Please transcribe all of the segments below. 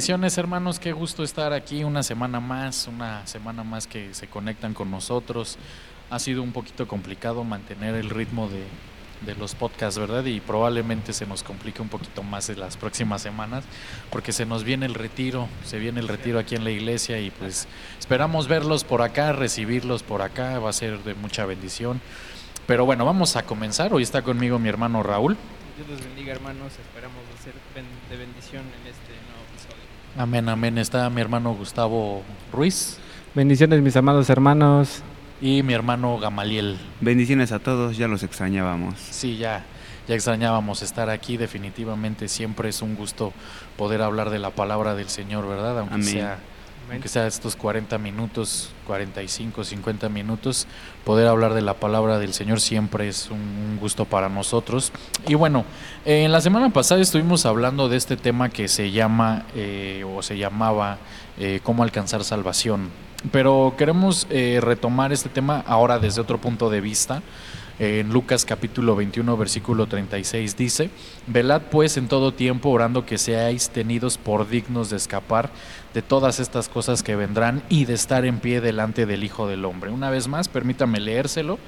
bendiciones hermanos, qué gusto estar aquí una semana más, una semana más que se conectan con nosotros. Ha sido un poquito complicado mantener el ritmo de, los podcasts, ¿verdad? Y probablemente se nos complique un poquito más en las próximas semanas, porque se nos viene el retiro, se viene el retiro aquí en la iglesia y pues esperamos verlos por acá, recibirlos por acá, va a ser de mucha bendición. Pero bueno, vamos a comenzar. Hoy está conmigo mi hermano Raúl. Dios los bendiga, hermanos. Esperamos ser de bendición en este. Amén, amén. Está mi hermano Gustavo Ruiz. Bendiciones, mis amados hermanos y mi hermano Gamaliel. Bendiciones a todos, ya los extrañábamos. Sí, ya, ya extrañábamos estar aquí, definitivamente siempre es un gusto poder hablar de la palabra del Señor, ¿verdad? Aunque sea aunque sea estos 40 minutos, 45, 50 minutos, poder hablar de la palabra del Señor siempre es un gusto para nosotros. Y bueno, en la semana pasada estuvimos hablando de este tema que se llama eh, o se llamaba eh, cómo alcanzar salvación. Pero queremos eh, retomar este tema ahora desde otro punto de vista. En Lucas capítulo 21 versículo 36 dice, Velad pues en todo tiempo orando que seáis tenidos por dignos de escapar de todas estas cosas que vendrán y de estar en pie delante del Hijo del Hombre. Una vez más, permítame leérselo.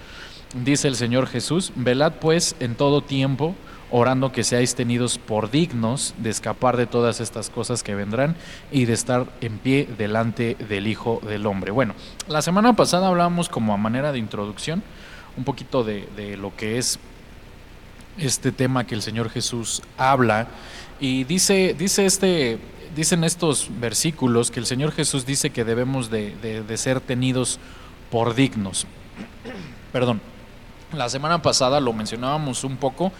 Dice el Señor Jesús, Velad pues en todo tiempo orando que seáis tenidos por dignos de escapar de todas estas cosas que vendrán y de estar en pie delante del Hijo del Hombre. Bueno, la semana pasada hablábamos como a manera de introducción un poquito de, lo que es este tema que el Señor Jesús habla y dice, dice este, dicen estos versículos que el Señor Jesús dice que debemos de, de ser tenidos por dignos. Perdón, la semana pasada lo mencionábamos un poco,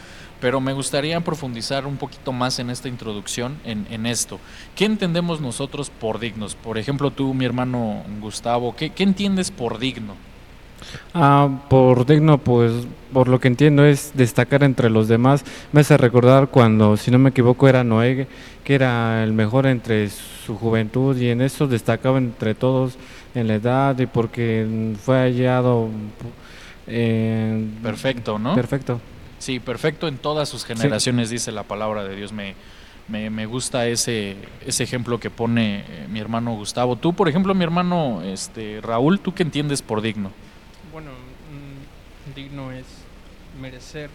pero me gustaría profundizar un poquito más en esta introducción, en, esto. ¿Qué entendemos nosotros por dignos? Por ejemplo, tú, mi hermano Gustavo, ¿qué, entiendes por digno? Ah, por digno, pues por lo que entiendo es destacar entre los demás. Me hace recordar cuando, si no me equivoco, era Noé, que era el mejor entre su juventud y en eso destacaba entre todos en la edad y porque fue hallado. Eh, perfecto, ¿no? Perfecto. Sí, perfecto en todas sus generaciones, dice la palabra de Dios. Me, me, gusta ese, ese ejemplo que pone eh, mi hermano Gustavo. Tú, por ejemplo, mi hermano este, Raúl, ¿tú qué entiendes por digno? Bueno, mm, digno es merecer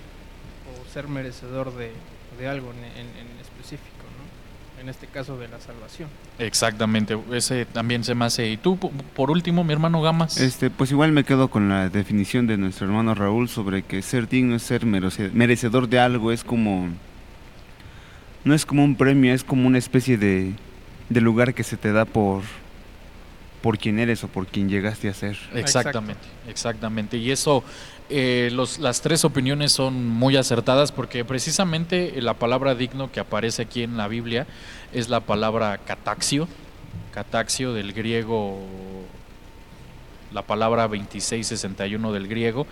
o ser merecedor de, algo en específico en este caso de la salvación. Exactamente, ese también se me hace. Y tú, por último, mi hermano Gamas. Este, pues igual me quedo con la definición de nuestro hermano Raúl sobre que ser digno es ser merecedor de algo, es como no es como un premio, es como una especie de, de lugar que se te da por por quién eres o por quién llegaste a ser. Exactamente, exactamente. Y eso eh, los, las tres opiniones son muy acertadas porque precisamente la palabra digno que aparece aquí en la Biblia es la palabra cataxio, cataxio del griego, la palabra 2661 del griego,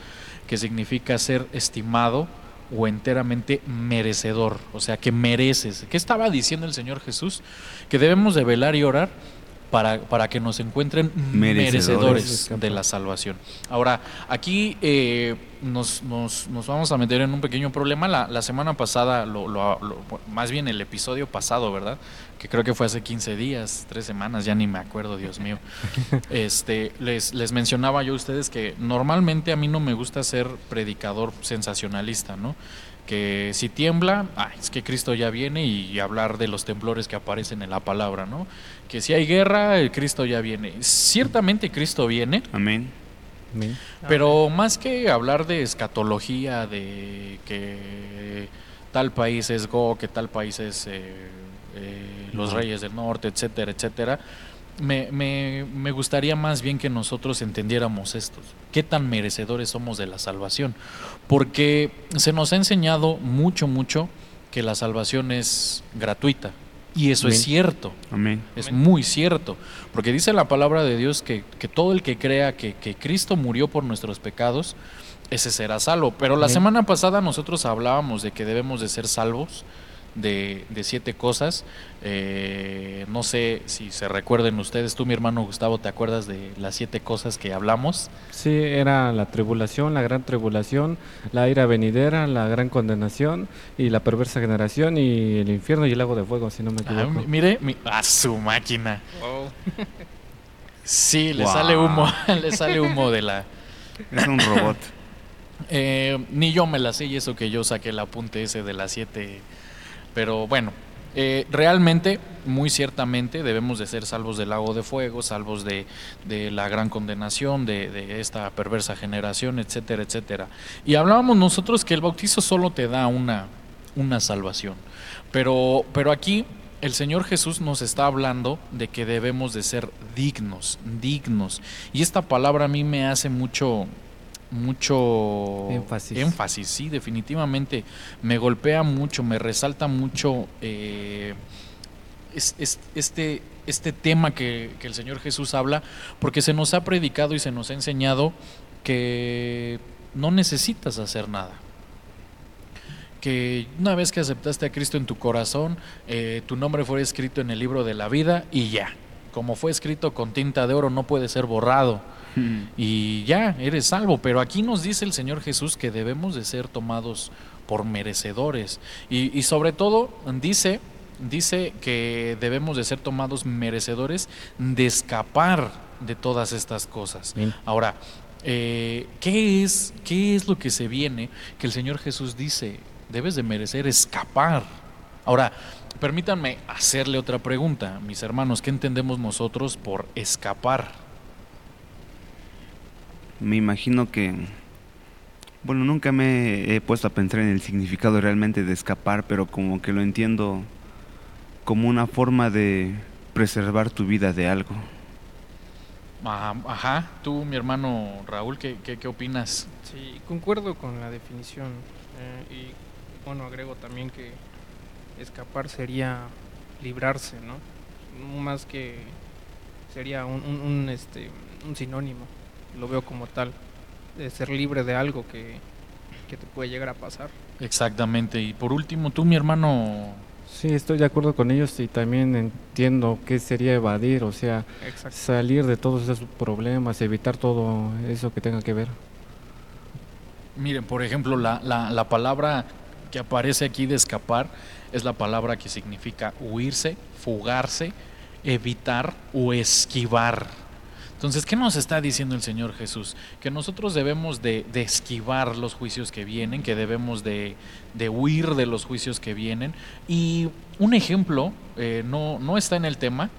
que significa ser estimado o enteramente merecedor, o sea, que mereces. ¿Qué estaba diciendo el Señor Jesús? Que debemos de velar y orar para, para que nos encuentren merecedores, de la salvación. Ahora, aquí eh, nos, nos, nos, vamos a meter en un pequeño problema. La, la semana pasada, lo, más bien el episodio pasado, ¿verdad? Que creo que fue hace 15 días, tres semanas, ya ni me acuerdo, Dios mío. este, les, les mencionaba yo a ustedes que normalmente a mí no me gusta ser predicador sensacionalista, ¿no? que si tiembla, ah, es que Cristo ya viene y hablar de los temblores que aparecen en la palabra, ¿no? Que si hay guerra, el Cristo ya viene. Ciertamente Cristo viene. Amén. Pero más que hablar de escatología, de que tal país es Go, que tal país es eh, eh, los reyes del norte, etcétera, etcétera, me, me, me, gustaría más bien que nosotros entendiéramos esto, qué tan merecedores somos de la salvación, porque se nos ha enseñado mucho, mucho que la salvación es gratuita, y eso es cierto, Amén. es muy cierto, porque dice la palabra de Dios que, que todo el que crea que, que, Cristo murió por nuestros pecados, ese será salvo, pero la semana pasada nosotros hablábamos de que debemos de ser salvos de, siete cosas. Eh, no sé si se recuerden ustedes, tú mi hermano Gustavo, ¿te acuerdas de las siete cosas que hablamos? Sí, era la tribulación, la gran tribulación, la ira venidera, la gran condenación y la perversa generación y el infierno y el lago de fuego, si no me ah, equivoco. mire, a su máquina. Sí, le sale humo, le sale humo de la... Es un robot. Eh, ni yo me la sé y eso que yo saqué el apunte ese de las siete. Pero bueno, eh, realmente, muy ciertamente, debemos de ser salvos del lago de fuego, salvos de, la gran condenación, de, esta perversa generación, etcétera, etcétera. Y hablábamos nosotros que el bautizo solo te da una, una salvación. Pero, pero aquí el Señor Jesús nos está hablando de que debemos de ser dignos, dignos. Y esta palabra a mí me hace mucho, mucho énfasis. sí, definitivamente. Me golpea mucho, me resalta mucho eh, este, este tema que, que el Señor Jesús habla, porque se nos ha predicado y se nos ha enseñado que no necesitas hacer nada que una vez que aceptaste a Cristo en tu corazón, eh, tu nombre fue escrito en el libro de la vida y ya. Como fue escrito con tinta de oro, no puede ser borrado. Hmm. Y ya, eres salvo. Pero aquí nos dice el Señor Jesús que debemos de ser tomados por merecedores. Y, sobre todo dice, dice que debemos de ser tomados merecedores de escapar de todas estas cosas. Ahora, eh, ¿qué, es, ¿qué es lo que se viene que el Señor Jesús dice? debes de merecer escapar. Ahora, permítanme hacerle otra pregunta, mis hermanos, ¿qué entendemos nosotros por escapar? Me imagino que, bueno, nunca me he puesto a pensar en el significado realmente de escapar, pero como que lo entiendo como una forma de preservar tu vida de algo. Ajá, tú, mi hermano Raúl, ¿qué, qué, opinas? Sí, concuerdo con la definición eh, y bueno, agrego también que escapar sería librarse, ¿no? Más que sería un, este, un sinónimo, lo veo como tal, de ser libre de algo que, te puede llegar a pasar. Exactamente, y por último, tú, mi hermano... Sí, estoy de acuerdo con ellos y también entiendo qué sería evadir, o sea, salir de todos esos problemas, evitar todo eso que tenga que ver. Miren, por ejemplo, la, la, la palabra que aparece aquí de escapar es la palabra que significa huirse, fugarse, evitar o esquivar. Entonces, ¿qué nos está diciendo el Señor Jesús? Que nosotros debemos de, esquivar los juicios que vienen, que debemos de, huir de los juicios que vienen. Y un ejemplo, eh, no, no está en el tema,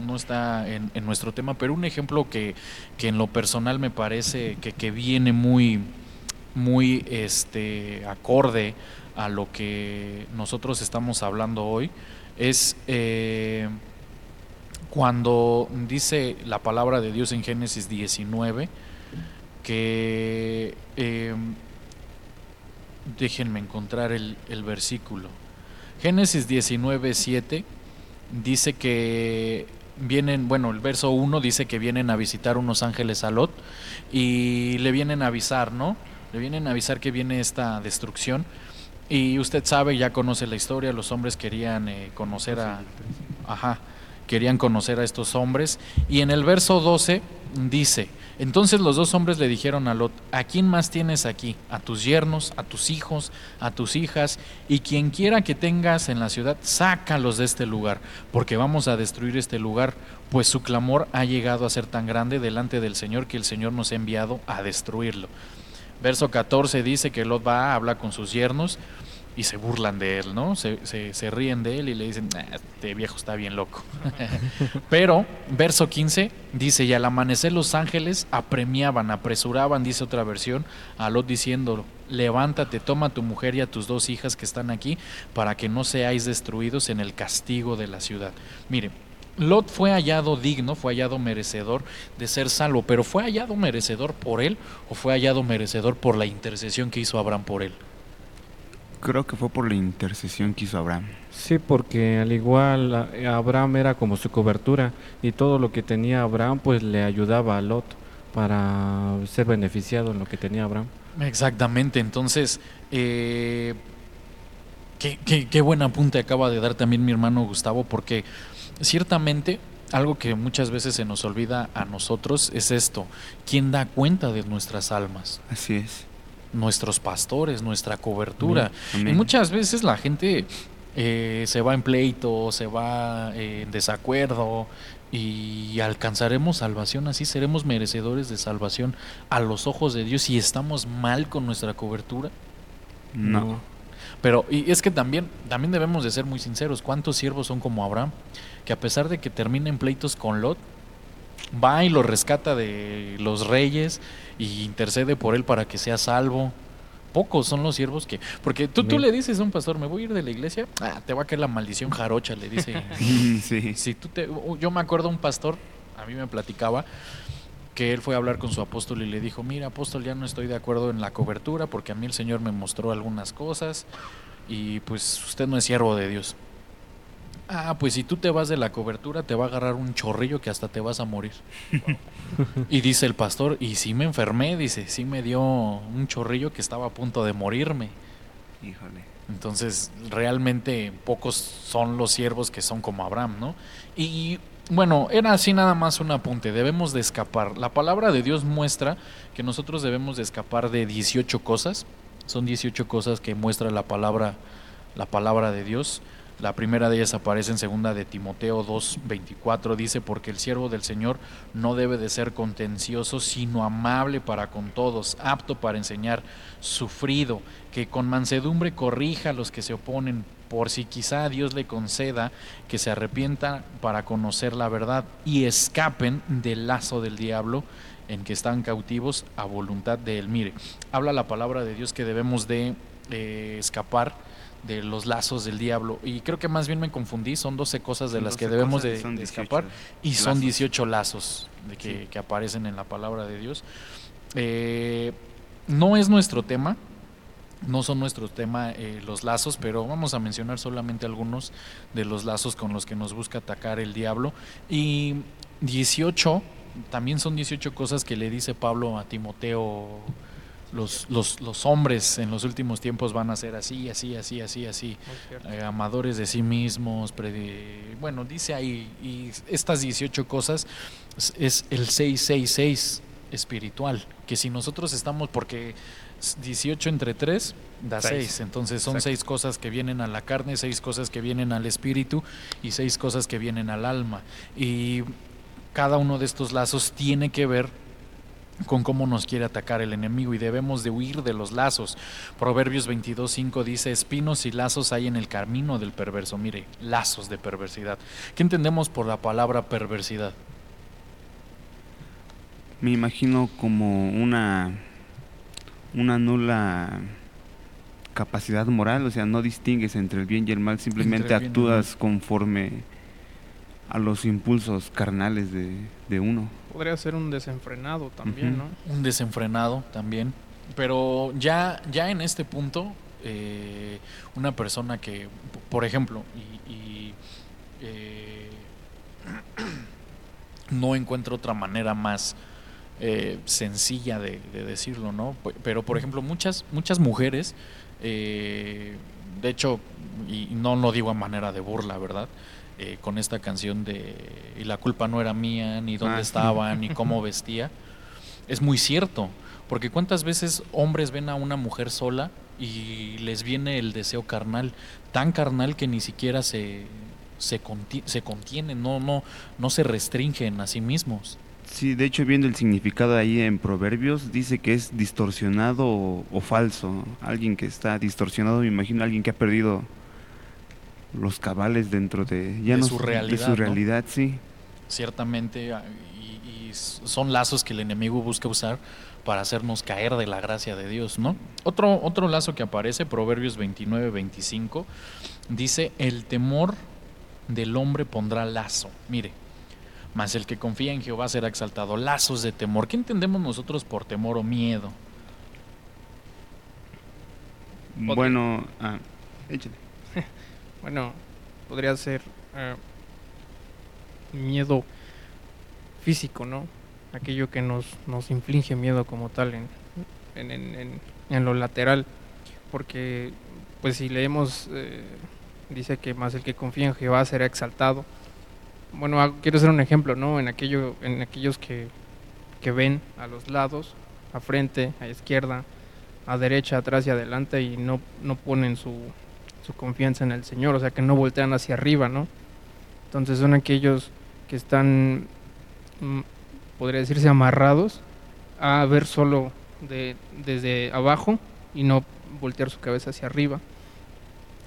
no está en, nuestro tema, pero un ejemplo que, que, en lo personal me parece que, que viene muy, muy este, acorde a lo que nosotros estamos hablando hoy es eh, cuando dice la palabra de Dios en Génesis 19 que eh, déjenme encontrar el, el, versículo. Génesis 19 7 dice que vienen bueno el verso 1 dice que vienen a visitar unos ángeles a Lot y le vienen a avisar no le vienen a avisar que viene esta destrucción. Y usted sabe, ya conoce la historia, los hombres querían eh, conocer a... Ajá, querían conocer a estos hombres. Y en el verso 12 dice, entonces los dos hombres le dijeron a Lot, ¿a quién más tienes aquí? A tus yernos, a tus hijos, a tus hijas, y quien quiera que tengas en la ciudad, sácalos de este lugar, porque vamos a destruir este lugar, pues su clamor ha llegado a ser tan grande delante del Señor que el Señor nos ha enviado a destruirlo. Verso 14 dice que Lot va, habla con sus yernos y se burlan de él, ¿no? Se, se, ríen de él y le dicen, este viejo está bien loco. Pero, verso 15 dice, y al amanecer los ángeles apremiaban, apresuraban, dice otra versión, a Lot diciendo, levántate, toma a tu mujer y a tus dos hijas que están aquí, para que no seáis destruidos en el castigo de la ciudad. Mire, Lot fue hallado digno, fue hallado merecedor de ser salvo, pero ¿fue hallado merecedor por él o fue hallado merecedor por la intercesión que hizo Abraham por él? Creo que fue por la intercesión que hizo Abraham. Sí, porque al igual Abraham era como su cobertura y todo lo que tenía Abraham pues le ayudaba a Lot para ser beneficiado en lo que tenía Abraham. Exactamente, entonces, eh, qué, qué, qué buen apunte acaba de dar también mi hermano Gustavo, porque ciertamente algo que muchas veces se nos olvida a nosotros es esto, ¿quién da cuenta de nuestras almas? Así es. Nuestros pastores, nuestra cobertura. Y muchas veces la gente eh, se va en pleito, se va en desacuerdo y alcanzaremos salvación, así seremos merecedores de salvación a los ojos de Dios y estamos mal con nuestra cobertura. No. Pero y es que también también debemos de ser muy sinceros, ¿cuántos siervos son como Abraham que a pesar de que terminen pleitos con Lot, va y lo rescata de los reyes y intercede por él para que sea salvo? Pocos son los siervos que. Porque tú, tú le dices a un pastor, me voy a ir de la iglesia, ah, te va a caer la maldición jarocha, le dice. sí. Si tú te, yo me acuerdo un pastor, a mí me platicaba, que él fue a hablar con su apóstol y le dijo, mira apóstol, ya no estoy de acuerdo en la cobertura porque a mí el Señor me mostró algunas cosas y pues usted no es siervo de Dios. Ah, pues si tú te vas de la cobertura te va a agarrar un chorrillo que hasta te vas a morir. y dice el pastor, y sí me enfermé, dice, sí me dio un chorrillo que estaba a punto de morirme. Híjole. Entonces, realmente pocos son los siervos que son como Abraham, ¿no? Y bueno, era así nada más un apunte, debemos de escapar. La palabra de Dios muestra que nosotros debemos de escapar de 18 cosas. Son 18 cosas que muestra la palabra la palabra de Dios. La primera de ellas aparece en segunda de Timoteo 2:24 dice porque el siervo del Señor no debe de ser contencioso, sino amable para con todos, apto para enseñar, sufrido, que con mansedumbre corrija a los que se oponen, por si quizá Dios le conceda que se arrepientan para conocer la verdad y escapen del lazo del diablo en que están cautivos a voluntad de él. Mire, habla la palabra de Dios que debemos de eh, escapar de los lazos del diablo. Y creo que más bien me confundí, son 12 cosas de las que debemos de, escapar y son 18 lazos de que, aparecen en la palabra de Dios. Eh, no es nuestro tema, no son nuestro tema eh, los lazos, pero vamos a mencionar solamente algunos de los lazos con los que nos busca atacar el diablo. Y 18, también son 18 cosas que le dice Pablo a Timoteo los, los, los, hombres en los últimos tiempos van a ser así, así, así, así, así, eh, amadores de sí mismos, bueno, dice ahí, y estas 18 cosas es el 666 espiritual, que si nosotros estamos, porque 18 entre 3 da 6, entonces son 6 cosas que vienen a la carne, 6 cosas que vienen al espíritu y 6 cosas que vienen al alma. Y cada uno de estos lazos tiene que ver con cómo nos quiere atacar el enemigo y debemos de huir de los lazos. Proverbios 22.5 dice, espinos y lazos hay en el camino del perverso. Mire, lazos de perversidad. ¿Qué entendemos por la palabra perversidad? Me imagino como una, una nula capacidad moral, o sea, no distingues entre el bien y el mal, simplemente actúas conforme a los impulsos carnales de uno. Podría ser un desenfrenado también, ¿no? Un desenfrenado también. Pero ya, ya en este punto, eh, una persona que, por ejemplo, y, eh, no encuentro otra manera más eh, sencilla de, decirlo, ¿no? Pero, por ejemplo, muchas, muchas mujeres, de hecho, y no lo digo a manera de burla, ¿verdad? Eh, con esta canción de y la culpa no era mía, ni dónde ah, estaba, ni cómo vestía, es muy cierto, porque cuántas veces hombres ven a una mujer sola y les viene el deseo carnal, tan carnal que ni siquiera se, se, se contienen, no, no, no se restringen a sí mismos. Sí, de hecho viendo el significado ahí en Proverbios, dice que es distorsionado o, o falso. Alguien que está distorsionado, me imagino alguien que ha perdido los cabales dentro de, ya su realidad. su realidad, sí. Ciertamente, y, son lazos que el enemigo busca usar para hacernos caer de la gracia de Dios, ¿no? Otro, otro lazo que aparece, Proverbios 29, 25, dice, el temor del hombre pondrá lazo. Mire, mas el que confía en Jehová será exaltado. Lazos de temor. ¿Qué entendemos nosotros por temor o miedo? Bueno, ah, échale. Bueno, podría ser eh, miedo físico, ¿no? Aquello que nos, nos inflige miedo como tal en, en, en, en lo lateral. Porque pues si leemos, eh, dice que más el que confía en Jehová será exaltado. Bueno, quiero hacer un ejemplo, ¿no? En, aquello, en aquellos que, que ven a los lados, a frente, a izquierda, a derecha, atrás y adelante y no, no ponen su, su confianza en el Señor, o sea, que no voltean hacia arriba, ¿no? Entonces son aquellos que están, mm, podría decirse, amarrados a ver solo de, desde abajo y no voltear su cabeza hacia arriba.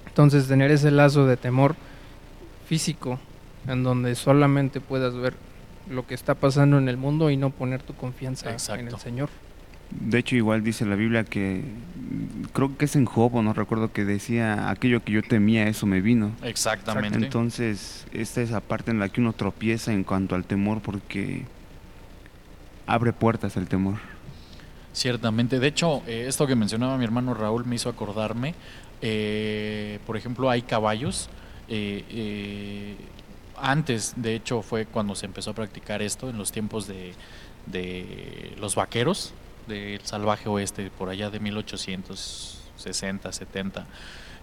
Entonces tener ese lazo de temor físico en donde solamente puedas ver lo que está pasando en el mundo y no poner tu confianza en el Señor. De hecho, igual dice la Biblia que creo que es en Job, no recuerdo que decía aquello que yo temía, eso me vino. Exactamente. Entonces, esta es la parte en la que uno tropieza en cuanto al temor porque abre puertas el temor. Ciertamente. De hecho, eh, esto que mencionaba mi hermano Raúl me hizo acordarme. Eh, por ejemplo, hay caballos. Eh, antes, de hecho, fue cuando se empezó a practicar esto, en los tiempos de, de los vaqueros del salvaje oeste, por allá de 1860, 70.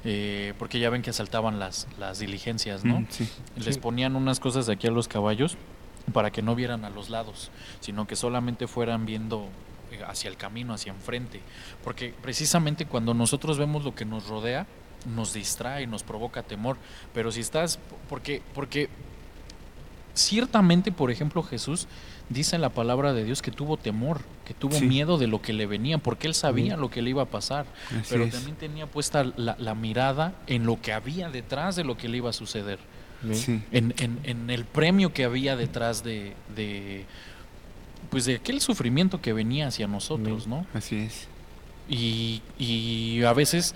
Eh, porque ya ven que asaltaban las, las diligencias, ¿no? Mm, Les ponían unas cosas de aquí a los caballos para que no vieran a los lados, sino que solamente fueran viendo eh, hacia el camino, hacia enfrente. Porque precisamente cuando nosotros vemos lo que nos rodea, nos distrae, nos provoca temor. Pero si estás, porque, porque ciertamente, por ejemplo, Jesús dice en la palabra de Dios que tuvo temor, que tuvo miedo de lo que le venía, porque él sabía lo que le iba a pasar, pero también tenía puesta la, mirada en lo que había detrás de lo que le iba a suceder, en, en, el premio que había detrás de, de, pues de aquel sufrimiento que venía hacia nosotros, ¿no? Así es. Y, y a veces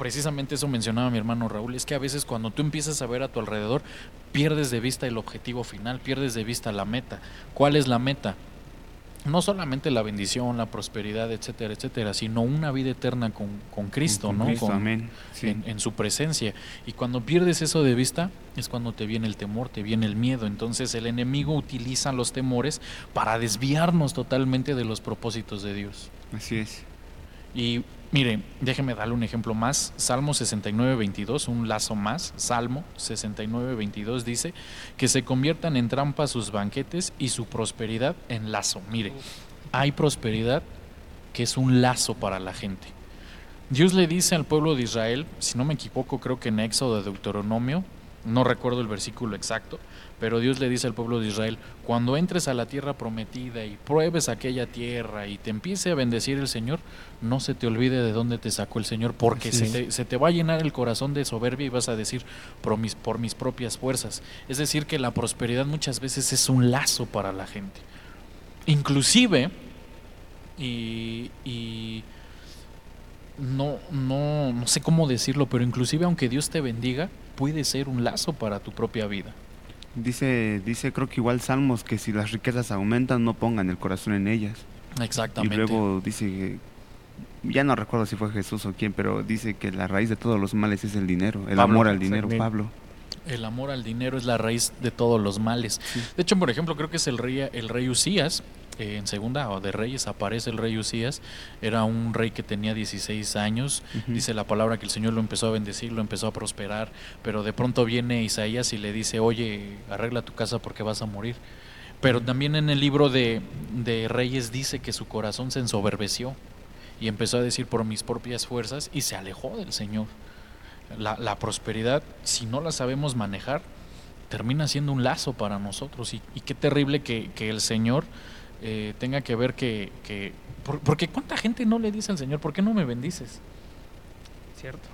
precisamente eso mencionaba mi hermano Raúl, es que a veces cuando tú empiezas a ver a tu alrededor, pierdes de vista el objetivo final, pierdes de vista la meta. ¿Cuál es la meta? No solamente la bendición, la prosperidad, etcétera, etcétera, sino una vida eterna con, con Cristo, ¿no? amén. En, en, su presencia. Y cuando pierdes eso de vista, es cuando te viene el temor, te viene el miedo. Entonces el enemigo utiliza los temores para desviarnos totalmente de los propósitos de Dios. Así es. Y Mire, déjeme darle un ejemplo más. Salmo 69, 22, un lazo más. Salmo 69, 22 dice que se conviertan en trampa sus banquetes y su prosperidad en lazo. Mire, hay prosperidad que es un lazo para la gente. Dios le dice al pueblo de Israel, si no me equivoco, creo que en Éxodo de Deuteronomio, no recuerdo el versículo exacto, pero Dios le dice al pueblo de Israel, cuando entres a la tierra prometida y pruebes aquella tierra y te empiece a bendecir el Señor, no se te olvide de dónde te sacó el Señor, porque se te, va a llenar el corazón de soberbia y vas a decir, por mis, por mis propias fuerzas. Es decir, que la prosperidad muchas veces es un lazo para la gente. Inclusive, y, y no, no, no sé cómo decirlo, pero inclusive aunque Dios te bendiga, puede ser un lazo para tu propia vida. Dice, dice creo que igual Salmos que si las riquezas aumentan no pongan el corazón en ellas. Exactamente. Y luego dice ya no recuerdo si fue Jesús o quién, pero dice que la raíz de todos los males es el dinero, el amor al dinero, Pablo. El amor al dinero es la raíz de todos los males. De hecho, por ejemplo, creo que es el rey, el rey Usías, en segunda o de Reyes aparece el rey Usías, era un rey que tenía 16 años, dice la palabra que el Señor lo empezó a bendecir, lo empezó a prosperar, pero de pronto viene Isaías y le dice, oye, arregla tu casa porque vas a morir. Pero también en el libro de, de Reyes dice que su corazón se ensoberbeció y empezó a decir por mis propias fuerzas y se alejó del Señor. La, la prosperidad, si no la sabemos manejar, termina siendo un lazo para nosotros. Y, y qué terrible que, que el Señor eh, tenga que ver que, que porque cuánta gente no le dice al Señor, ¿por qué no me bendices? Cierto.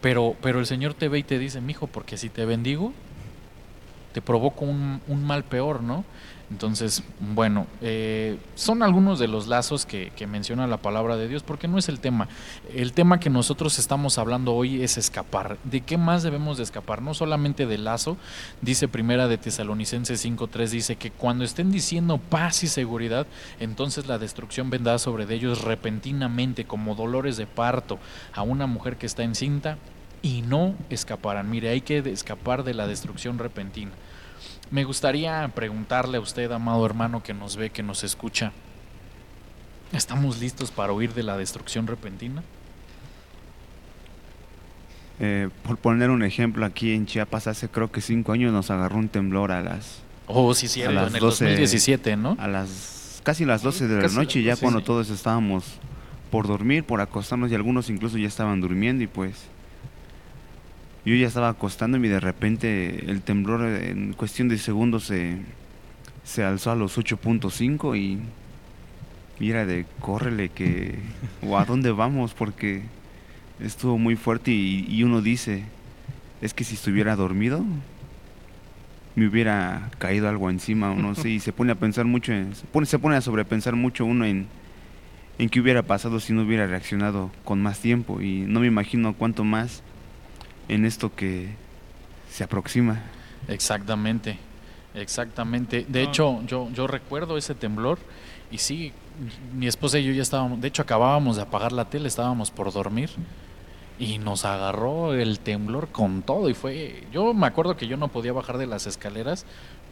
Pero, pero el Señor te ve y te dice, mijo, porque si te bendigo, te provoco un, un mal peor, ¿no? Entonces, bueno, eh, son algunos de los lazos que, menciona la palabra de Dios, porque no es el tema. El tema que nosotros estamos hablando hoy es escapar. ¿De qué más debemos de escapar? No solamente del lazo, dice Primera de Tesalonicenses 5.3, dice que cuando estén diciendo paz y seguridad, entonces la destrucción vendrá sobre ellos repentinamente como dolores de parto a una mujer que está encinta y no escaparán. Mire, hay que escapar de la destrucción repentina. Me gustaría preguntarle a usted, amado hermano, que nos ve, que nos escucha, ¿estamos listos para huir de la destrucción repentina? Eh, por poner un ejemplo, aquí en Chiapas hace creo que cinco años nos agarró un temblor a las... Oh, sí, sí, en el 2017, ¿no? A las casi las 12 de la noche, ya cuando todos estábamos por dormir, por acostarnos y algunos incluso ya estaban durmiendo y pues yo ya estaba acostándome y de repente el temblor en cuestión de segundos se, se alzó a los 8.5 y, y era de córrele que o a dónde vamos porque estuvo muy fuerte y, uno dice, es que si estuviera dormido, me hubiera caído algo encima, no sé, y se pone a pensar mucho, en, se, pone, se pone a sobrepensar mucho uno en, en qué hubiera pasado si no hubiera reaccionado con más tiempo, y no me imagino cuánto más en esto que se aproxima. Exactamente, exactamente. De hecho, yo, yo recuerdo ese temblor y sí, mi esposa y yo ya estábamos, de hecho acabábamos de apagar la tele, estábamos por dormir y nos agarró el temblor con todo y fue yo me acuerdo que yo no podía bajar de las escaleras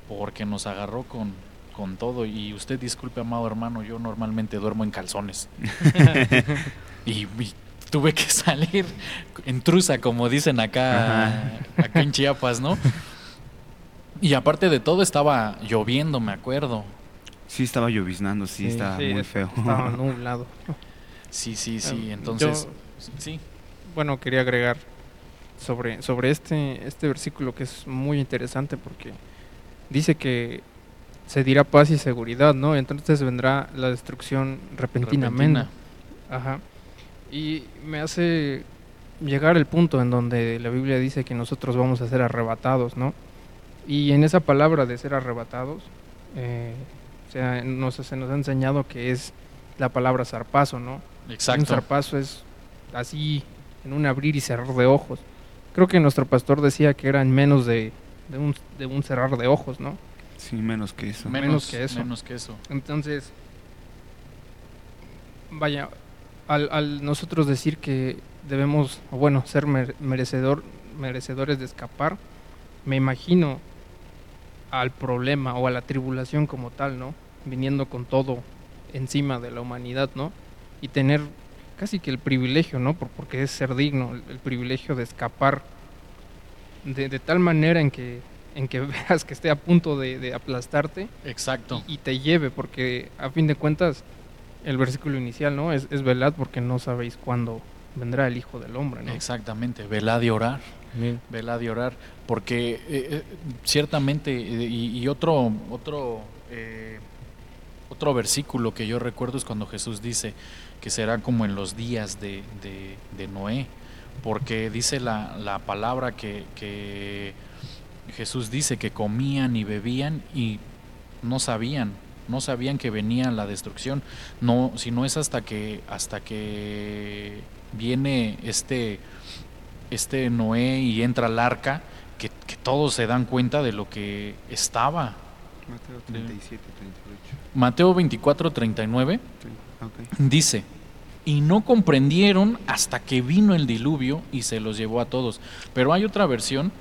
porque nos agarró con, con todo y usted disculpe amado hermano yo normalmente duermo en calzones y, tuve que salir en truza como dicen acá acá en Chiapas no y aparte de todo estaba lloviendo me acuerdo. Sí estaba lloviznando sí, estaba muy feo. estaba nublado. Sí sí sí entonces sí. bueno, quería agregar sobre, sobre este, este versículo que es muy interesante porque dice que se dirá paz y seguridad, ¿no? Entonces vendrá la destrucción repentinamente. Ajá. Y me hace llegar el punto en donde la Biblia dice que nosotros vamos a ser arrebatados, ¿no? Y en esa palabra de ser arrebatados, eh, o sea, nos, se nos ha enseñado que es la palabra zarpazo, ¿no? Exacto. Un zarpazo es así en un abrir y cerrar de ojos. Creo que nuestro pastor decía que era en menos de, un, de un cerrar de ojos, ¿no? Sí, menos que eso. Menos, que eso. Menos que eso. Entonces, vaya, al, al nosotros decir que debemos, bueno, ser merecedor, merecedores de escapar, me imagino al problema o a la tribulación como tal, ¿no? Viniendo con todo encima de la humanidad, ¿no? Y tener casi que el privilegio, ¿no? Por, porque es ser digno, el, privilegio de escapar de, tal manera en que, en que veas que esté a punto de, aplastarte. Exacto. Y, te lleve, porque a fin de cuentas, el versículo inicial, ¿no? Es, es velad porque no sabéis cuándo vendrá el Hijo del Hombre, ¿no? Exactamente, velad y orar. Velad y orar, porque eh, eh, ciertamente, eh, y, otro, otro, otro versículo que yo recuerdo es cuando Jesús dice, que será como en los días de, de, Noé, porque dice la, la palabra que, que, Jesús dice que comían y bebían y no sabían, no sabían que venía la destrucción, no, si no es hasta que, hasta que viene este, este Noé y entra al arca, que, que todos se dan cuenta de lo que estaba. Mateo 37, 38. Mateo 24, 39. Dice, y no comprendieron hasta que vino el diluvio y se los llevó a todos. Pero hay otra versión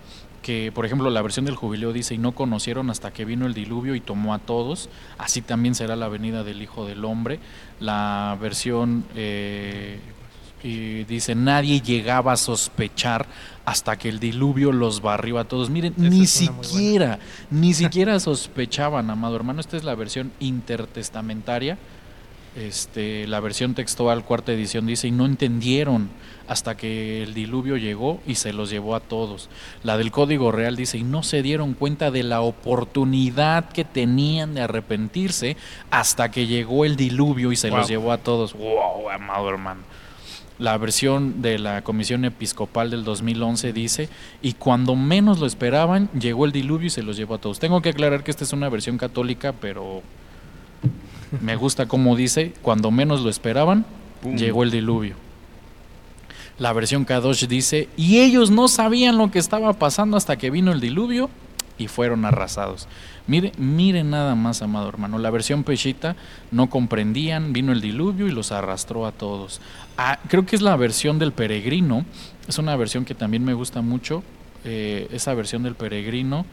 que, por ejemplo, la versión del jubileo dice, y no conocieron hasta que vino el diluvio y tomó a todos, así también será la venida del Hijo del Hombre. La versión eh, y dice, nadie llegaba a sospechar hasta que el diluvio los barrió a todos. Miren, ni siquiera, ni siquiera sospechaban, amado hermano. Esta es la versión intertestamentaria este, la versión textual, cuarta edición, dice, y no entendieron hasta que el diluvio llegó y se los llevó a todos. La del Código Real dice, y no se dieron cuenta de la oportunidad que tenían de arrepentirse hasta que llegó el diluvio y se los llevó a todos. ¡Wow, amado hermano! La versión de la Comisión Episcopal del 2011 dice, y cuando menos lo esperaban, llegó el diluvio y se los llevó a todos. Tengo que aclarar que esta es una versión católica, pero me gusta como dice, cuando menos lo esperaban, llegó el diluvio. La versión Kadosh dice, y ellos no sabían lo que estaba pasando hasta que vino el diluvio y fueron arrasados. Mire, mire nada más, amado hermano. La versión Peshita no comprendían, vino el diluvio y los arrastró a todos. Ah, creo que es la versión del peregrino. Es una versión que también me gusta mucho. Eh, esa versión del peregrino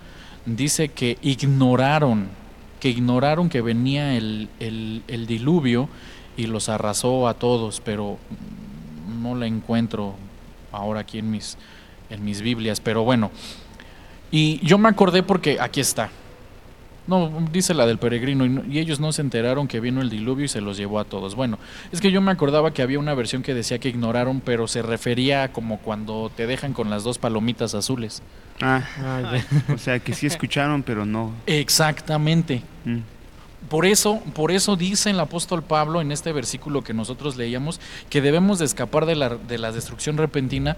dice que ignoraron que ignoraron que venía el, el, diluvio y los arrasó a todos, pero no la encuentro ahora aquí en mis, en mis Biblias, pero bueno. Y yo me acordé porque aquí está. No, dice la del peregrino, y, ellos no se enteraron que vino el diluvio y se los llevó a todos. Bueno, es que yo me acordaba que había una versión que decía que ignoraron, pero se refería como cuando te dejan con las dos palomitas azules. Ah, ah o sea que sí escucharon, pero no. Exactamente. Mm. Por eso, por eso dice el apóstol Pablo en este versículo que nosotros leíamos que debemos de escapar de la, de la destrucción repentina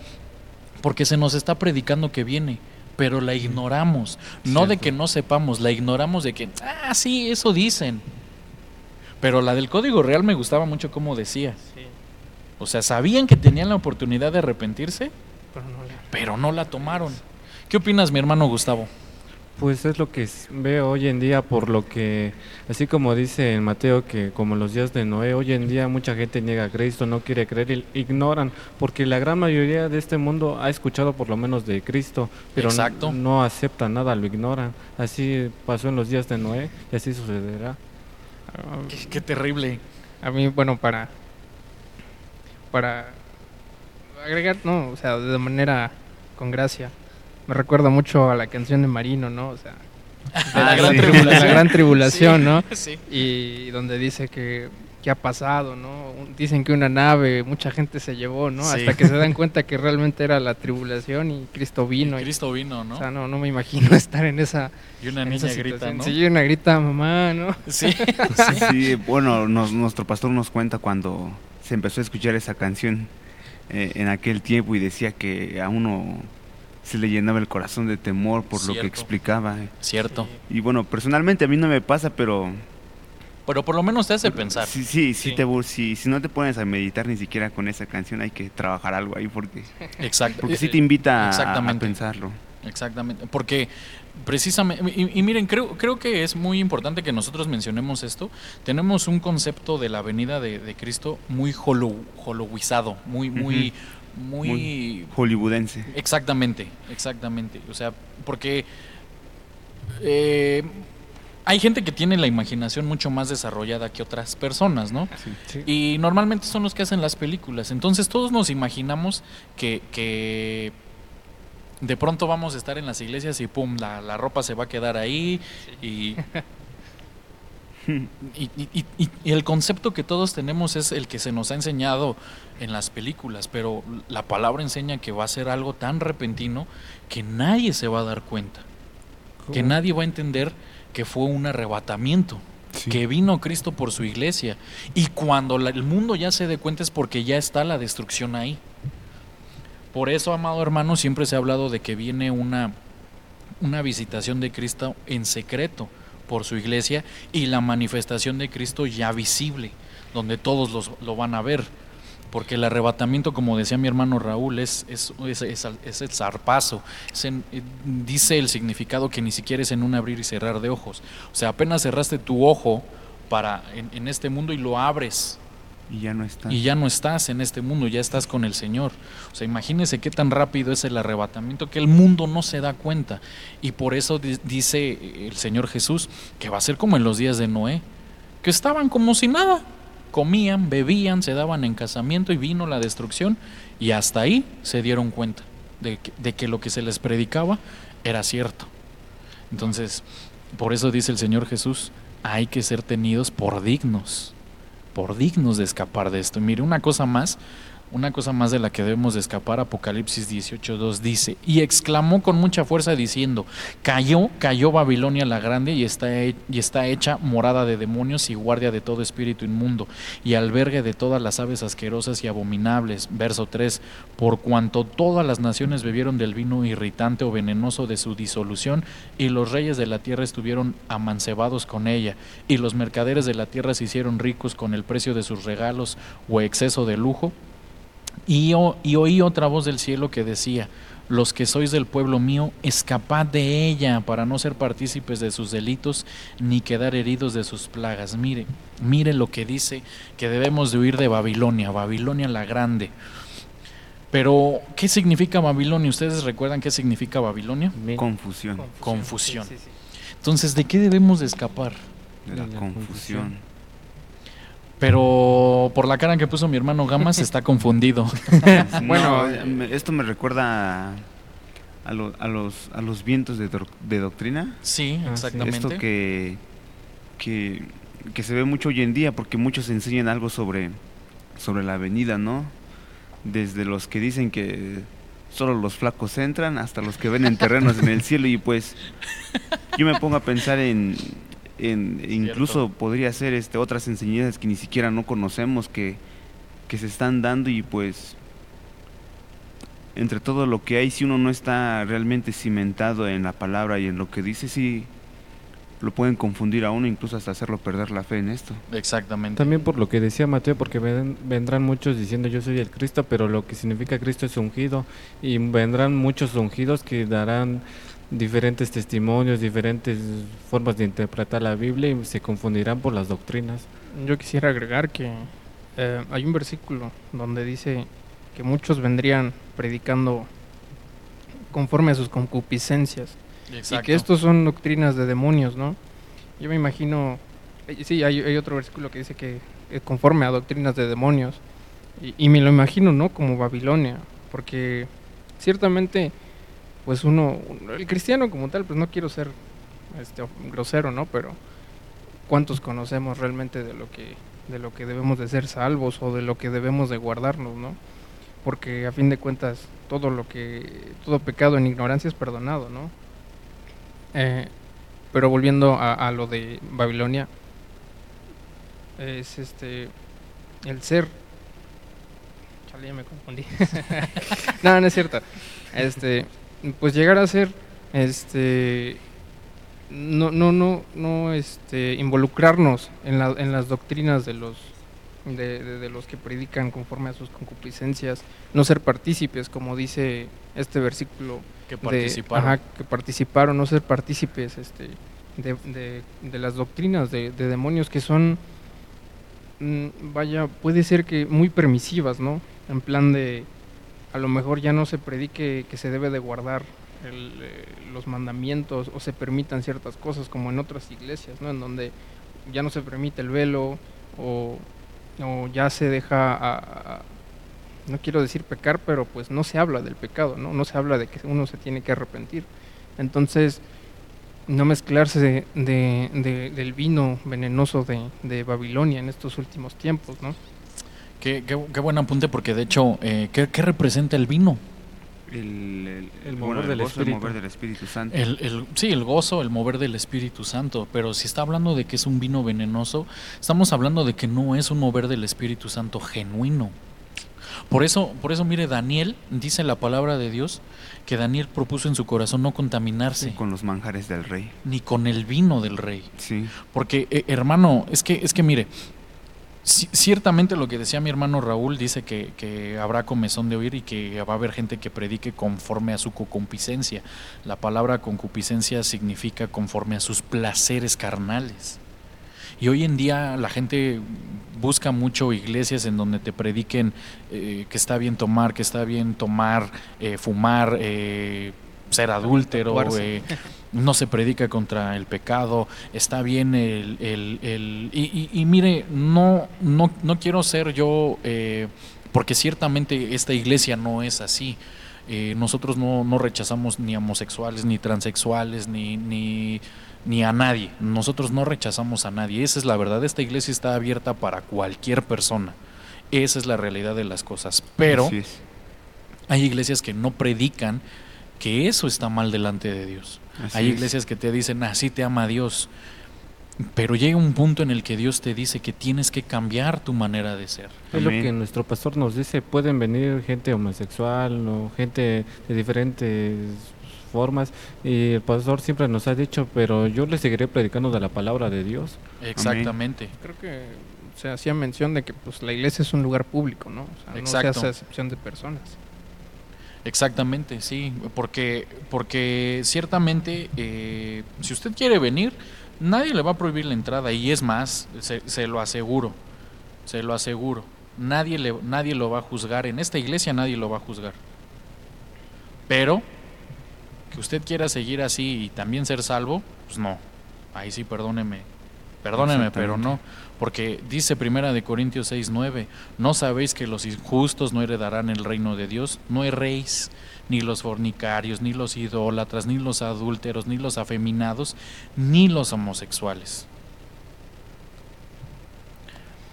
porque se nos está predicando que viene pero la ignoramos. No de que no sepamos, la ignoramos de que, ah, sí, eso dicen. Pero la del código real me gustaba mucho como decía. O sea, sabían que tenían la oportunidad de arrepentirse, pero no la tomaron. ¿Qué opinas, mi hermano Gustavo? Pues es lo que veo hoy en día, por lo que, así como dice en Mateo, que como los días de Noé, hoy en día mucha gente niega a Cristo, no quiere creer, ignoran, porque la gran mayoría de este mundo ha escuchado por lo menos de Cristo, pero no, no, acepta nada, lo ignoran. Así pasó en los días de Noé y así sucederá. Qué, qué terrible. A mí, bueno, para, para agregar, no, o sea, de manera con gracia me recuerda mucho a la canción de Marino, ¿no? O sea, de la, gran, tribulación. ¿no? Sí. Y donde dice que qué ha pasado, ¿no? Dicen que una nave, mucha gente se llevó, ¿no? Hasta que se dan cuenta que realmente era la tribulación y Cristo vino. Y Cristo vino, ¿no? O sea, no, no me imagino estar en esa. Y una niña grita, ¿no? Sí, una grita mamá, ¿no? Sí. sí, bueno, nuestro pastor nos cuenta cuando se empezó a escuchar esa canción eh, en aquel tiempo y decía que a uno se le llenaba el corazón de temor por lo que explicaba. Eh. Cierto. Y bueno, personalmente a mí no me pasa, pero... Pero por lo menos te hace pensar. Sí, sí, sí. Te, si, si no te pones a meditar ni siquiera con esa canción, hay que trabajar algo ahí porque... Exacto. Porque sí te invita a, pensarlo. Exactamente, porque precisamente, y, miren, creo, creo que es muy importante que nosotros mencionemos esto. Tenemos un concepto de la venida de, Cristo muy hollow, hollowizado, muy, muy, muy, hollywoodense. Exactamente, exactamente. O sea, porque eh, hay gente que tiene la imaginación mucho más desarrollada que otras personas, ¿no? Y normalmente son los que hacen las películas. Entonces todos nos imaginamos que, que de pronto vamos a estar en las iglesias y pum, la, la ropa se va a quedar ahí y Y, el concepto que todos tenemos es el que se nos ha enseñado en las películas, pero la palabra enseña que va a ser algo tan repentino que nadie se va a dar cuenta, que nadie va a entender que fue un arrebatamiento, que vino Cristo por su iglesia. Y cuando el mundo ya se dé cuenta es porque ya está la destrucción ahí. Por eso, amado hermano, siempre se ha hablado de que viene una, una visitación de Cristo en secreto por su iglesia y la manifestación de Cristo ya visible, donde todos los, lo van a ver. Porque el arrebatamiento, como decía mi hermano Raúl, es, es, es, el zarpazo. dice el significado que ni siquiera es en un abrir y cerrar de ojos. O sea, apenas cerraste tu ojo para en este mundo y lo abres y ya no estás. Y ya no estás en este mundo, ya estás con el Señor. O sea, imagínese qué tan rápido es el arrebatamiento que el mundo no se da cuenta. Y por eso dice el Señor Jesús que va a ser como en los días de Noé, que estaban como si nada. Comían, bebían, se daban en casamiento y vino la destrucción. Y hasta ahí se dieron cuenta de que, lo que se les predicaba era cierto. Entonces, por eso dice el Señor Jesús, hay que ser tenidos por dignos por dignos de escapar de esto. Mire, una cosa más, una cosa más de la que debemos de escapar, Apocalipsis 18.2 dice, y exclamó con mucha fuerza diciendo, cayó, cayó Babilonia la grande y está, y está hecha morada de demonios y guardia de todo espíritu inmundo y albergue de todas las aves asquerosas y abominables. Verso 3, por cuanto todas las naciones bebieron del vino irritante o venenoso de su disolución y los reyes de la tierra estuvieron amancebados con ella y los mercaderes de la tierra se hicieron ricos con el precio de sus regalos o exceso de lujo y, oí otra voz del cielo que decía, los que sois del pueblo mío, escapad de ella para no ser partícipes de sus delitos ni quedar heridos de sus plagas. Mire, mire lo que dice que debemos de huir de Babilonia, Babilonia la grande. Pero, ¿qué significa Babilonia? ¿Ustedes recuerdan qué significa Babilonia? Confusión. Confusión. Entonces, ¿de qué debemos de escapar? De la, confusión. Pero por la cara que puso mi hermano Gamas está confundido. bueno, esto me recuerda a, a, los, a los vientos de, de doctrina. Sí, ah, exactamente. Esto que, que, que, se ve mucho hoy en día, porque muchos enseñan algo sobre, sobre la venida, ¿no? Desde los que dicen que solo los flacos entran hasta los que ven en terrenos en el cielo y pues yo me pongo a pensar en, en incluso podría ser este otras enseñanzas que ni siquiera no conocemos que, que se están dando y pues entre todo lo que hay, si uno no está realmente cimentado en la palabra y en lo que dice, sí lo pueden confundir a uno, incluso hasta hacerlo perder la fe en esto. Exactamente. También por lo que decía Mateo, porque vendrán muchos diciendo yo soy el Cristo, pero lo que significa Cristo es ungido, y vendrán muchos ungidos que darán diferentes testimonios, diferentes formas de interpretar la Biblia y se confundirán por las doctrinas. Yo quisiera agregar que eh, hay un versículo donde dice que muchos vendrían predicando conforme a sus concupiscencias. Y que estos son doctrinas de demonios, ¿no? Yo me imagino, eh, sí, hay, otro versículo que dice que conforme a doctrinas de demonios. Y, me lo imagino, ¿no? Como Babilonia, porque ciertamente, pues uno, el cristiano como tal, pues no quiero ser este, grosero, ¿no? Pero ¿cuántos conocemos realmente de lo que de lo que debemos de ser salvos o de lo que debemos de guardarnos, ¿no? porque a fin de cuentas todo lo que todo pecado en ignorancia es perdonado, ¿no? Eh, pero volviendo a, lo de Babilonia, es este el ser. Chale, ya me confundí. no, no es cierto. Este, pues llegar a ser, este, no, no, no, no, este, involucrarnos en, la, en las doctrinas de los de, los que predican conforme a sus concupiscencias, no ser partícipes, como dice este versículo. Que participaron. que participaron, no ser partícipes este, de, de las doctrinas de, demonios que son, mm, vaya, puede ser que muy permisivas, ¿no? En plan de, a lo mejor ya no se predique que se debe de guardar eh, los mandamientos o se permitan ciertas cosas como en otras iglesias, ¿no? En donde ya no se permite el velo o ya se deja, no quiero decir pecar, pero pues no se habla del pecado, ¿no? No se habla de que uno se tiene que arrepentir. Entonces, no mezclarse de, del vino venenoso de, Babilonia en estos últimos tiempos, ¿no? Qué, qué, buen apunte, porque de hecho, eh, ¿qué, ¿qué, representa el vino? el, el, mover, del Espíritu. Santo. El, sí, el gozo, el mover del Espíritu Santo. Pero si está hablando de que es un vino venenoso, estamos hablando de que no es un mover del Espíritu Santo genuino. Por eso, por eso, mire, Daniel dice la palabra de Dios que Daniel propuso en su corazón no contaminarse con los manjares del rey, ni con el vino del rey. Sí. Porque eh, hermano, es que es que mire, ciertamente lo que decía mi hermano Raúl dice que, habrá comezón de oír y que va a haber gente que predique conforme a su concupiscencia. La palabra concupiscencia significa conforme a sus placeres carnales. Y hoy en día la gente busca mucho iglesias en donde te prediquen eh, que está bien tomar, que está bien tomar, eh, fumar, eh, ser adúltero, no se predica contra el pecado, está bien el... el, el y, mire, no, no, no quiero ser yo, eh, porque ciertamente esta iglesia no es así. Eh, nosotros no, no, rechazamos ni homosexuales, ni transexuales, ni, ni, ni a nadie. Nosotros no rechazamos a nadie. Esa es la verdad. Esta iglesia está abierta para cualquier persona. Esa es la realidad de las cosas. Pero hay iglesias que no predican que eso está mal delante de Dios. Hay iglesias que te dicen, así te ama Dios. Pero llega un punto en el que Dios te dice que tienes que cambiar tu manera de ser. Es lo que nuestro pastor nos dice, pueden venir gente homosexual o gente de diferentes formas y el pastor siempre nos ha dicho, pero yo le seguiré predicando de la palabra de Dios. Exactamente. Creo que se hacía mención de que pues la iglesia es un lugar público, ¿no? O sea, no se hace excepción de personas. Exactamente, sí, porque, porque ciertamente eh, si usted quiere venir, nadie le va a prohibir la entrada y es más, se, lo aseguro, se lo aseguro, nadie, le, nadie lo va a juzgar, en esta iglesia nadie lo va a juzgar. Pero que usted quiera seguir así y también ser salvo, pues no, ahí sí perdóneme Perdóneme, pero no. Porque dice Primera de Corintios 6, 9, ¿no sabéis que los injustos no heredarán el reino de Dios? No erréis, ni los fornicarios, ni los idólatras, ni los adúlteros, ni los afeminados, ni los homosexuales.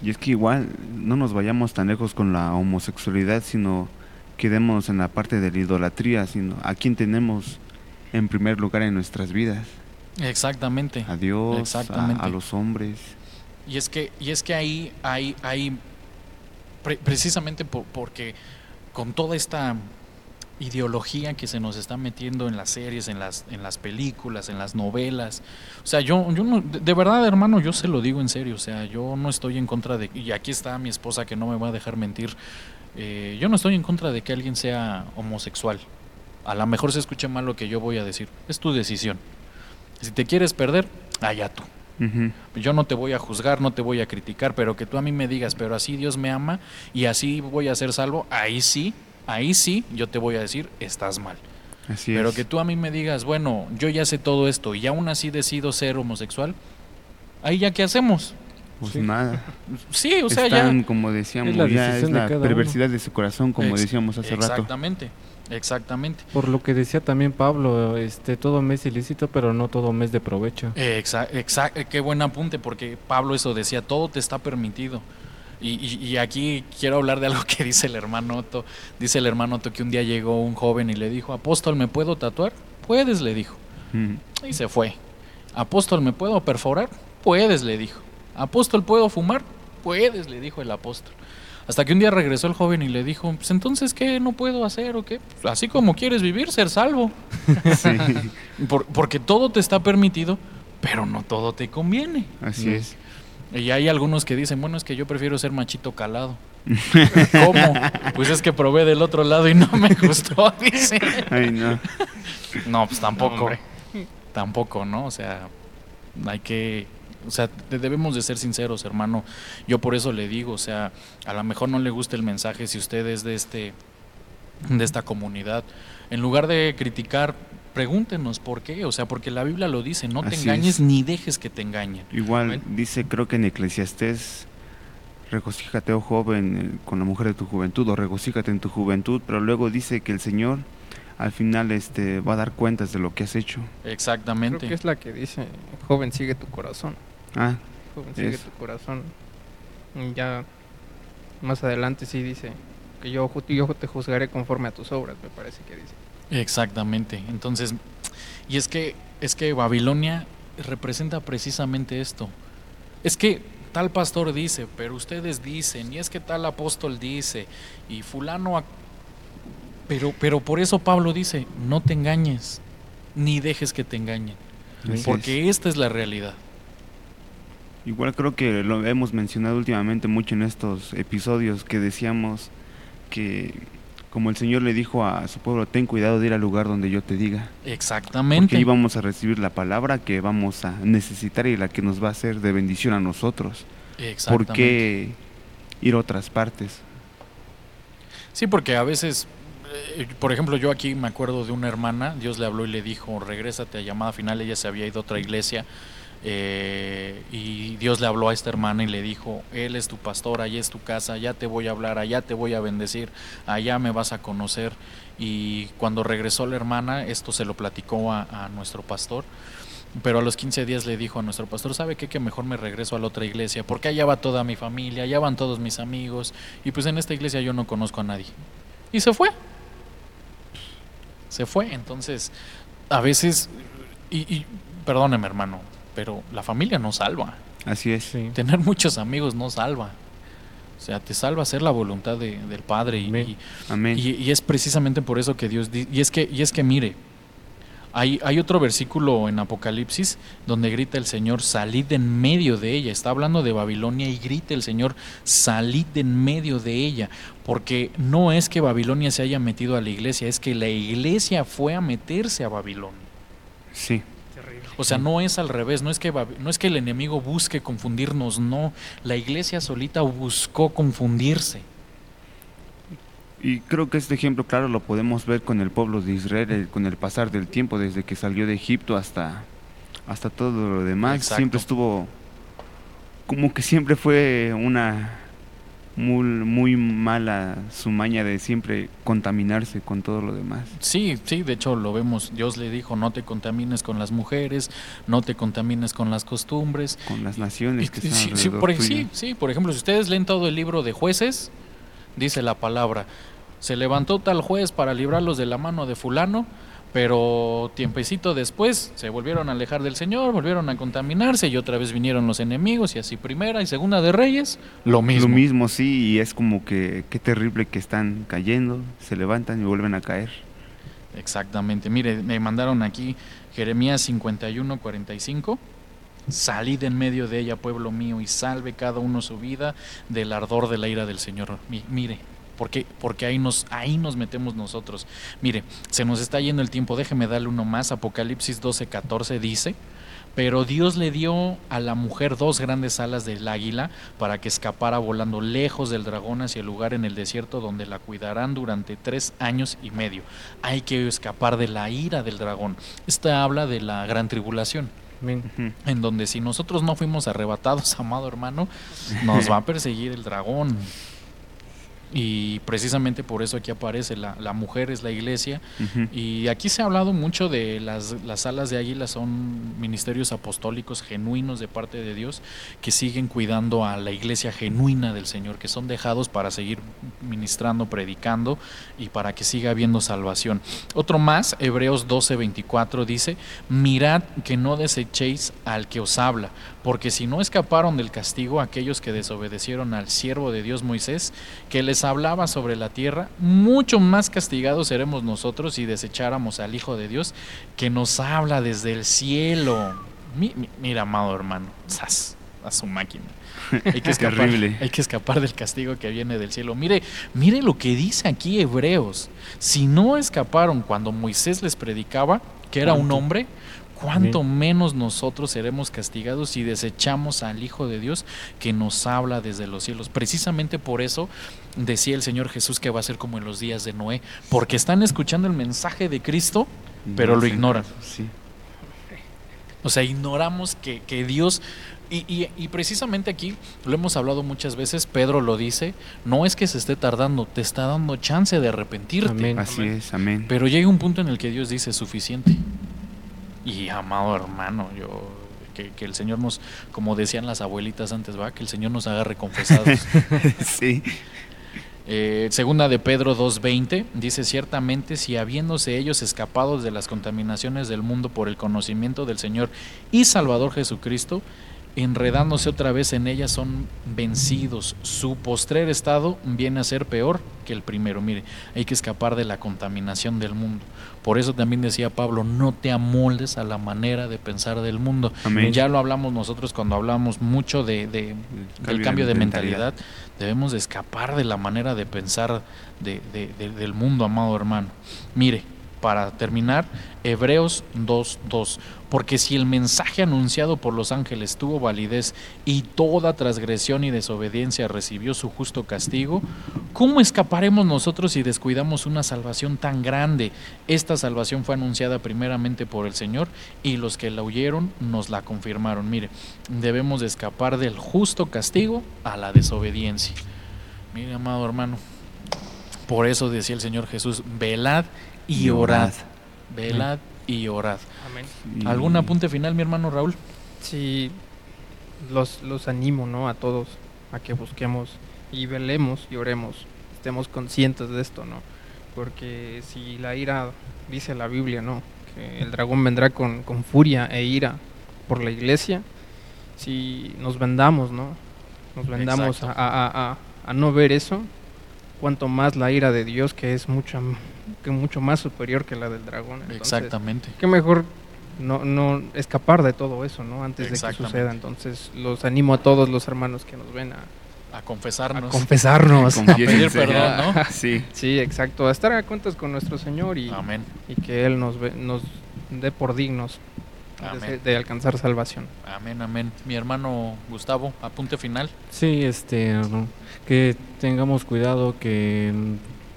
Y es que igual no nos vayamos tan lejos con la homosexualidad, sino quedemos en la parte de la idolatría, sino a quién tenemos en primer lugar en nuestras vidas. Exactamente. A Dios, A, los hombres. Y es que, y es que ahí hay, hay precisamente porque con toda esta ideología que se nos está metiendo en las series, en las, en las películas, en las novelas. O sea, yo, yo no, de verdad, hermano, yo se lo digo en serio. O sea, yo no estoy en contra de, y aquí está mi esposa que no me va a dejar mentir, eh, yo no estoy en contra de que alguien sea homosexual. A lo mejor se escuche mal lo que yo voy a decir. Es tu decisión. Si te quieres perder, allá tú. Yo no te voy a juzgar, no te voy a criticar, pero que tú a mí me digas, pero así Dios me ama y así voy a ser salvo, ahí sí, ahí sí yo te voy a decir, estás mal. Así pero que tú a mí me digas, bueno, yo ya sé todo esto y aún así decido ser homosexual, ahí ya qué hacemos. Pues nada. Sí, o sea, Están, ya. como decíamos, es ya es la perversidad de su corazón, como decíamos hace rato. Exactamente. Exactamente. Por lo que decía también Pablo, este todo mes ilícito, pero no todo mes de provecho. Exacto, exact, qué buen apunte, porque Pablo eso decía, todo te está permitido. Y, aquí quiero hablar de algo que dice el hermano Otto. Dice el hermano Otto que un día llegó un joven y le dijo, apóstol, ¿me puedo tatuar? Puedes, le dijo. Y se fue. Apóstol, ¿me puedo perforar? Puedes, le dijo. Apóstol, ¿puedo fumar? Puedes, le dijo el apóstol. Hasta que un día regresó el joven y le dijo, pues entonces, ¿qué no puedo hacer o qué? Pues, así como quieres vivir, ser salvo. porque todo te está permitido, pero no todo te conviene. Así es. Y hay algunos que dicen, bueno, es que yo prefiero ser machito calado. ¿Cómo? Pues es que probé del otro lado y no me gustó, dice. Ay, no. No, pues tampoco. tampoco, ¿no? O sea, hay que o sea, debemos de ser sinceros, hermano. Yo por eso le digo, o sea, a lo mejor no le gusta el mensaje si usted es de este de esta comunidad. En lugar de criticar, pregúntenos por qué, o sea, porque la Biblia lo dice, no te engañes ni dejes que te engañen. Igual dice, creo que en Eclesiastés regocíjate, oh joven, eh, con la mujer de tu juventud, o regocíjate en tu juventud, pero luego dice que el Señor al final este va a dar cuentas de lo que has hecho. Exactamente. Creo que es la que dice, joven, sigue tu corazón. Ah, sigue tu corazón. ya más adelante sí dice que yo, yo te juzgaré conforme a tus obras, me parece que dice. Exactamente. Entonces, y es que es que Babilonia representa precisamente esto. Es que tal pastor dice, pero ustedes dicen, y es que tal apóstol dice, y fulano pero pero por eso Pablo dice, no te engañes, ni dejes que te engañen, porque esta es la realidad. Igual creo que lo hemos mencionado últimamente mucho en estos episodios que decíamos que como el Señor le dijo a su pueblo, ten cuidado de ir al lugar donde yo te diga. Exactamente. Porque ahí vamos a recibir la palabra que vamos a necesitar y la que nos va a ser de bendición a nosotros. Exactamente. ¿Por qué ir a otras partes? Sí, porque a veces, eh, por ejemplo, yo aquí me acuerdo de una hermana, Dios le habló y le dijo, regrésate a llamada final, ella se había ido a otra iglesia eh, y Dios le habló a esta hermana y le dijo, Él es tu pastor, allá es tu casa, allá te voy a hablar, allá te voy a bendecir, allá me vas a conocer. Y cuando regresó la hermana, esto se lo platicó a, nuestro pastor. Pero a los 15 días le dijo a nuestro pastor, ¿sabe qué? Que mejor me regreso a la otra iglesia, porque allá va toda mi familia, allá van todos mis amigos, y pues en esta iglesia yo no conozco a nadie. Y se fue. Se fue. Entonces, a veces, y, y perdóneme hermano, pero la familia no salva. Así es. Tener muchos amigos no salva. O sea, te salva hacer la voluntad de, del Padre. Y, Amén. Y, es precisamente por eso que Dios... Y es que, y es que mire, hay, hay otro versículo en Apocalipsis donde grita el Señor, salid en medio de ella. Está hablando de Babilonia y grita el Señor, salid en medio de ella. Porque no es que Babilonia se haya metido a la iglesia, es que la iglesia fue a meterse a Babilonia. Sí. O sea, no es al revés, no es que no es que el enemigo busque confundirnos, no, la iglesia solita buscó confundirse. Y creo que este ejemplo claro lo podemos ver con el pueblo de Israel, con el pasar del tiempo, desde que salió de Egipto hasta, hasta todo lo demás. Siempre estuvo como que siempre fue una muy, muy mala su maña de siempre contaminarse con todo lo demás. Sí, sí, de hecho lo vemos. Dios le dijo, no te contamines con las mujeres, no te contamines con las costumbres. Con las naciones que sí, sí, por, sí, sí, por ejemplo, si ustedes leen todo el libro de jueces, dice la palabra, se levantó tal juez para librarlos de la mano de fulano, pero tiempecito después se volvieron a alejar del Señor, volvieron a contaminarse y otra vez vinieron los enemigos y así primera y segunda de Reyes, lo mismo. Lo mismo, sí, y es como que qué terrible que están cayendo, se levantan y vuelven a caer. Exactamente. Mire, me mandaron aquí Jeremías 51, 45. Salid en medio de ella, pueblo mío, y salve cada uno su vida del ardor de la ira del Señor. Mire, porque, porque ahí, nos, ahí nos metemos nosotros. Mire, se nos está yendo el tiempo, déjeme darle uno más. Apocalipsis 12, 14 dice, pero Dios le dio a la mujer dos grandes alas del águila para que escapara volando lejos del dragón hacia el lugar en el desierto donde la cuidarán durante tres años y medio. Hay que escapar de la ira del dragón. Esta habla de la gran tribulación. En donde si nosotros no fuimos arrebatados, amado hermano, nos va a perseguir el dragón. Y precisamente por eso aquí aparece la, la mujer es la iglesia. Y aquí se ha hablado mucho de las, las alas de águila, son ministerios apostólicos genuinos de parte de Dios que siguen cuidando a la iglesia genuina del Señor, que son dejados para seguir ministrando, predicando y para que siga habiendo salvación. Otro más, Hebreos 12:24 dice, mirad que no desechéis al que os habla, porque si no escaparon del castigo aquellos que desobedecieron al siervo de Dios Moisés, que les hablaba sobre la tierra, mucho más castigados seremos nosotros si desecháramos al Hijo de Dios, que nos habla desde el cielo. mira, amado hermano, a su máquina. Hay que, escapar, hay que escapar del castigo que viene del cielo. Mire, mire lo que dice aquí Hebreos. Si no escaparon cuando Moisés les predicaba, que era un hombre, cuánto menos nosotros seremos castigados si desechamos al Hijo de Dios que nos habla desde los cielos. Precisamente por eso decía el Señor Jesús que va a ser como en los días de Noé, porque están escuchando el mensaje de Cristo, pero lo ignoran. O sea, ignoramos que, Dios y, y, precisamente aquí lo hemos hablado muchas veces, Pedro lo dice, no es que se esté tardando, te está dando chance de arrepentirte. Así es, amén. Pero llega un punto en el que Dios dice, suficiente. Y amado hermano, yo que, el Señor nos, como decían las abuelitas antes, va, que el Señor nos haga reconfesados. sí. Eh, segunda de Pedro 2.20 dice ciertamente si habiéndose ellos escapados de las contaminaciones del mundo por el conocimiento del Señor y Salvador Jesucristo, enredándose otra vez en ella son vencidos. Su postrer estado viene a ser peor que el primero. Mire, hay que escapar de la contaminación del mundo. Por eso también decía Pablo, no te amoldes a la manera de pensar del mundo. Ya lo hablamos nosotros cuando hablamos mucho de, del cambio de, mentalidad. Debemos de escapar de la manera de pensar del mundo, amado hermano. Mire, para terminar, Hebreos 2.2. Porque si el mensaje anunciado por los ángeles tuvo validez y toda transgresión y desobediencia recibió su justo castigo, ¿cómo escaparemos nosotros si descuidamos una salvación tan grande? Esta salvación fue anunciada primeramente por el Señor y los que la oyeron nos la confirmaron. Mire, debemos de escapar del justo castigo a la desobediencia. Mire, amado hermano, por eso decía el Señor Jesús, velad y orad. Velad y orad. Amén. ¿Algún apunte final, mi hermano Raúl? Sí, los, los animo ¿no? a todos a que busquemos y velemos y oremos, estemos conscientes de esto, ¿no? Porque si la ira, dice la Biblia, ¿no? Que el dragón vendrá con, con furia e ira por la iglesia, si nos vendamos, ¿no? Nos vendamos a, a, a, a, no ver eso, cuanto más la ira de Dios, que es mucho, que mucho más superior que la del dragón. Exactamente. Qué mejor no, no escapar de todo eso, ¿no? Antes de que suceda. Entonces, los animo a todos los hermanos que nos ven a, a confesarnos. A confesarnos. A pedir perdón, ¿no? sí. Sí, exacto. A estar a cuentas con nuestro Señor y, y que Él nos, nos dé por dignos de, alcanzar salvación. Amén, amén. Mi hermano Gustavo, apunte final. Sí, este, que tengamos cuidado, que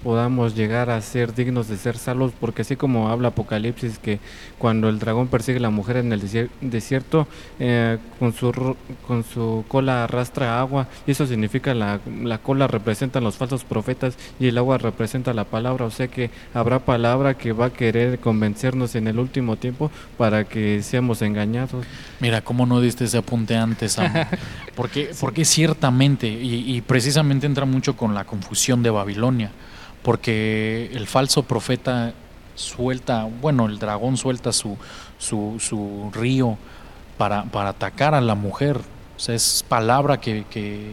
podamos llegar a ser dignos de ser salvos, porque así como habla Apocalipsis, que cuando el dragón persigue a la mujer en el desierto, eh, con, su, con su cola arrastra agua, y eso significa la, la cola representa los falsos profetas y el agua representa la palabra, o sea que habrá palabra que va a querer convencernos en el último tiempo para que seamos engañados. Mira, ¿cómo no diste ese apunte antes, porque, porque ciertamente, y, y precisamente entra mucho con la confusión de Babilonia, porque el falso profeta suelta, bueno, el dragón suelta su, su, su río para, para, atacar a la mujer. O sea, es palabra que, que,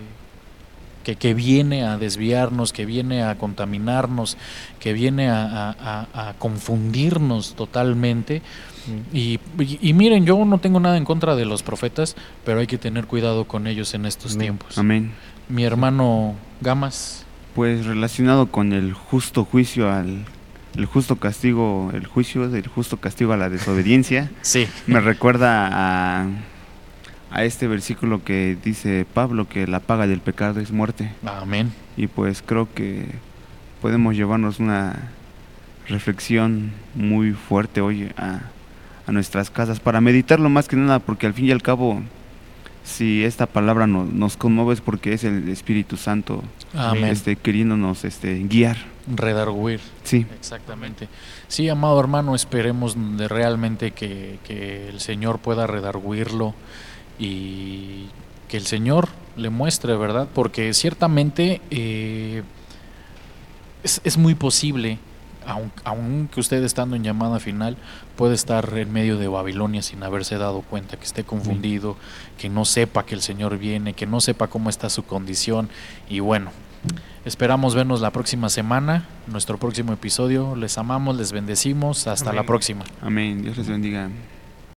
que, viene a desviarnos, que viene a contaminarnos, que viene a, a, confundirnos totalmente. Mm. Y, y, miren, yo no tengo nada en contra de los profetas, pero hay que tener cuidado con ellos en estos tiempos. Amén. Mi hermano Gamas. Pues relacionado con el justo juicio al el justo castigo, el juicio del justo castigo a la desobediencia. Sí. Me recuerda a, a este versículo que dice Pablo que la paga del pecado es muerte. Amén. Y pues creo que podemos llevarnos una reflexión muy fuerte hoy a, a nuestras casas para meditarlo más que nada porque al fin y al cabo si esta palabra nos conmueve es porque es el Espíritu Santo Este, queriéndonos este, guiar. Redarguir. Sí. Exactamente. Sí, amado hermano, esperemos de realmente que, que el Señor pueda redarguirlo y que el Señor le muestre, ¿verdad? Porque ciertamente eh, es, es muy posible aunque usted estando en llamada final puede estar en medio de Babilonia sin haberse dado cuenta, que esté confundido, que no sepa que el Señor viene, que no sepa cómo está su condición. Y bueno, esperamos vernos la próxima semana, nuestro próximo episodio. Les amamos, les bendecimos. Hasta la próxima. Amén. Dios les bendiga.